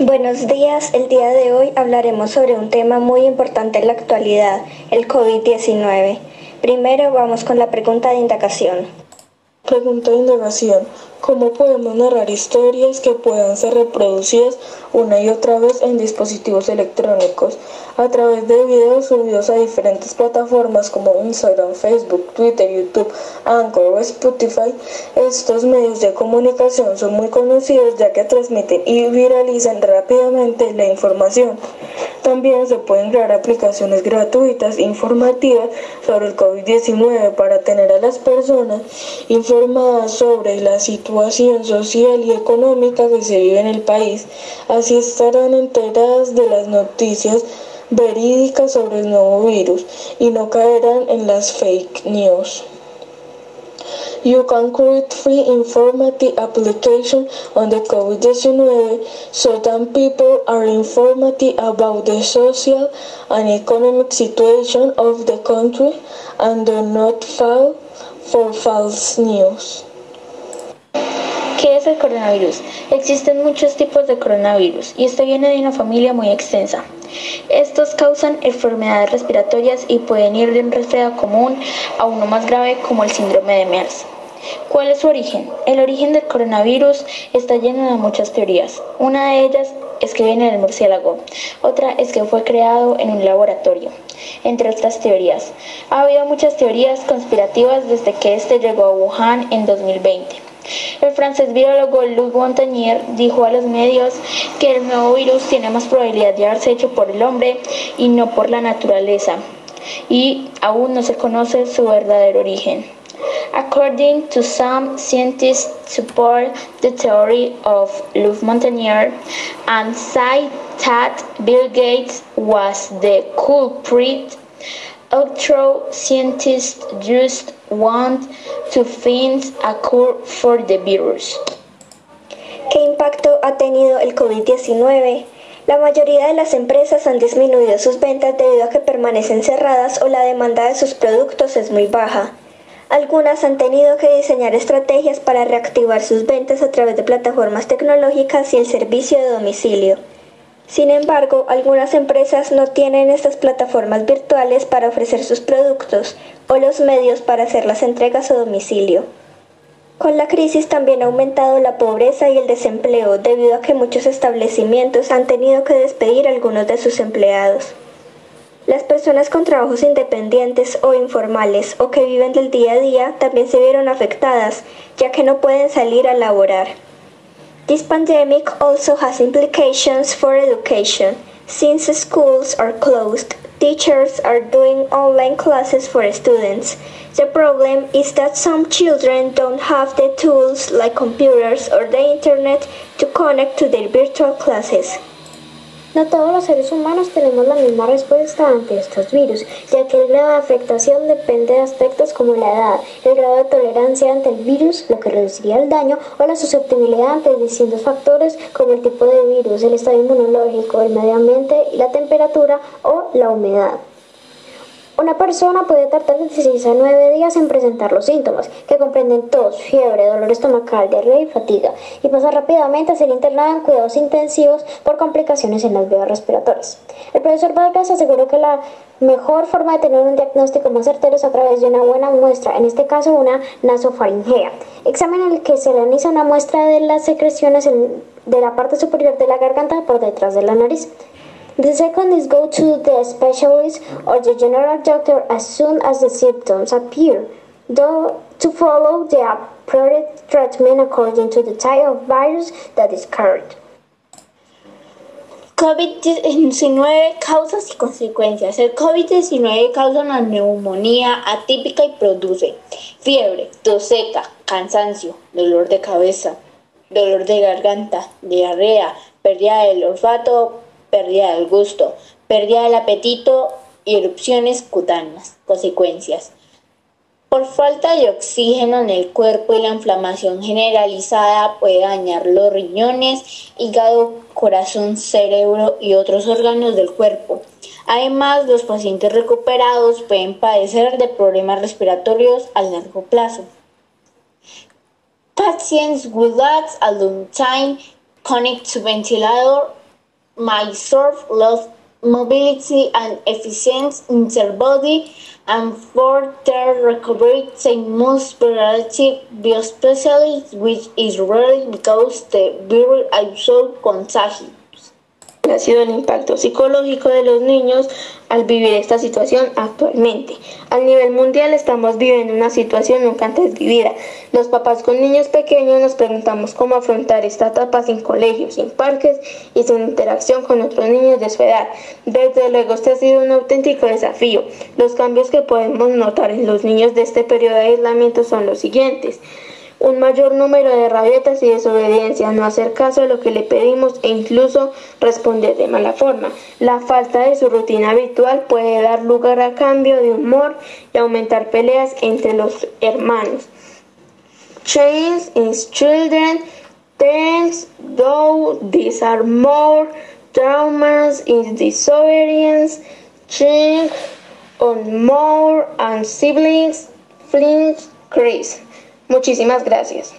Buenos días, el día de hoy hablaremos sobre un tema muy importante en la actualidad, el COVID-19. Primero vamos con la pregunta de indagación. Pregunta de indagación. ¿Cómo podemos narrar historias que puedan ser reproducidas una y otra vez en dispositivos electrónicos? A través de videos subidos a diferentes plataformas como Instagram, Facebook, Twitter, YouTube, Anchor o Spotify, estos medios de comunicación son muy conocidos ya que transmiten y viralizan rápidamente la información. También se pueden crear aplicaciones gratuitas informativas sobre el COVID-19 para tener a las personas informadas sobre la situación social y económica que se vive en el país. Así estarán enteradas de las noticias verídicas sobre el nuevo virus y no caerán en las fake news. You can create free informative application on the COVID-19 so that people are informed about the social and economic situation of the country and do not fall for false news. ¿Qué es el coronavirus? Existen muchos tipos de coronavirus y este viene de una familia muy extensa. Estos causan enfermedades respiratorias y pueden ir de un resfriado común a uno más grave como el síndrome de MERS. ¿Cuál es su origen? El origen del coronavirus está lleno de muchas teorías. Una de ellas es que viene del murciélago, otra es que fue creado en un laboratorio, entre otras teorías. Ha habido muchas teorías conspirativas desde que este llegó a Wuhan en 2020. El francés biólogo Louis Montagnier dijo a los medios que el nuevo virus tiene más probabilidad de haberse hecho por el hombre y no por la naturaleza, y aún no se conoce su verdadero origen. According to some scientists support the theory of Louis Montagnier and say that Bill Gates was the culprit Other scientists just want to find a cure for the virus. ¿Qué impacto ha tenido el COVID-19? La mayoría de las empresas han disminuido sus ventas debido a que permanecen cerradas o la demanda de sus productos es muy baja. Algunas han tenido que diseñar estrategias para reactivar sus ventas a través de plataformas tecnológicas y el servicio de domicilio. Sin embargo, algunas empresas no tienen estas plataformas virtuales para ofrecer sus productos o los medios para hacer las entregas a domicilio. Con la crisis también ha aumentado la pobreza y el desempleo debido a que muchos establecimientos han tenido que despedir a algunos de sus empleados. Las personas con trabajos independientes o informales o que viven del día a día también se vieron afectadas, ya que no pueden salir a laborar. This pandemic also has implications for education. Since schools are closed, teachers are doing online classes for students. The problem is that some children don't have the tools like computers or the internet to connect to their virtual classes. No todos los seres humanos tenemos la misma respuesta ante estos virus, ya que el grado de afectación depende de aspectos como la edad, el grado de tolerancia ante el virus, lo que reduciría el daño, o la susceptibilidad ante distintos factores como el tipo de virus, el estado inmunológico, el medio ambiente la temperatura o la humedad. Una persona puede tardar de 16 a 9 días en presentar los síntomas, que comprenden tos, fiebre, dolor estomacal, diarrea y fatiga, y pasa rápidamente a ser internada en cuidados intensivos por complicaciones en las vías respiratorias. El profesor Vargas aseguró que la mejor forma de tener un diagnóstico más certero es a través de una buena muestra, en este caso una nasofaringea, examen en el que se analiza una muestra de las secreciones de la parte superior de la garganta por detrás de la nariz. The second is go to the specialist or the general doctor as soon as the symptoms appear, though to follow the appropriate treatment according to the type of virus that is carried. COVID-19 causas y consecuencias. El COVID-19 causa una neumonía atípica y produce fiebre, tos seca, cansancio, dolor de cabeza, dolor de garganta, diarrea, pérdida del olfato, pérdida del gusto, pérdida del apetito y erupciones cutáneas. Consecuencias. Por falta de oxígeno en el cuerpo y la inflamación generalizada puede dañar los riñones, hígado, corazón, cerebro y otros órganos del cuerpo. Además, los pacientes recuperados pueden padecer de problemas respiratorios a largo plazo. Patients with a long time connect to ventilator may serve loss mobility and efficiency in their body and for their recovery they must be biospecialists which is rare because the virus is so contagious. Ha sido el impacto psicológico de los niños al vivir esta situación actualmente. A nivel mundial estamos viviendo una situación nunca antes vivida. Los papás con niños pequeños nos preguntamos cómo afrontar esta etapa sin colegios, sin parques y sin interacción con otros niños de su edad. Desde luego este ha sido un auténtico desafío. Los cambios que podemos notar en los niños de este periodo de aislamiento son los siguientes un mayor número de rabietas y desobediencia, no hacer caso a lo que le pedimos e incluso responder de mala forma. La falta de su rutina habitual puede dar lugar a cambio de humor y aumentar peleas entre los hermanos. Change in children thanks though these are more traumas in disobedience, change on more and siblings flinch Chris. Muchísimas gracias.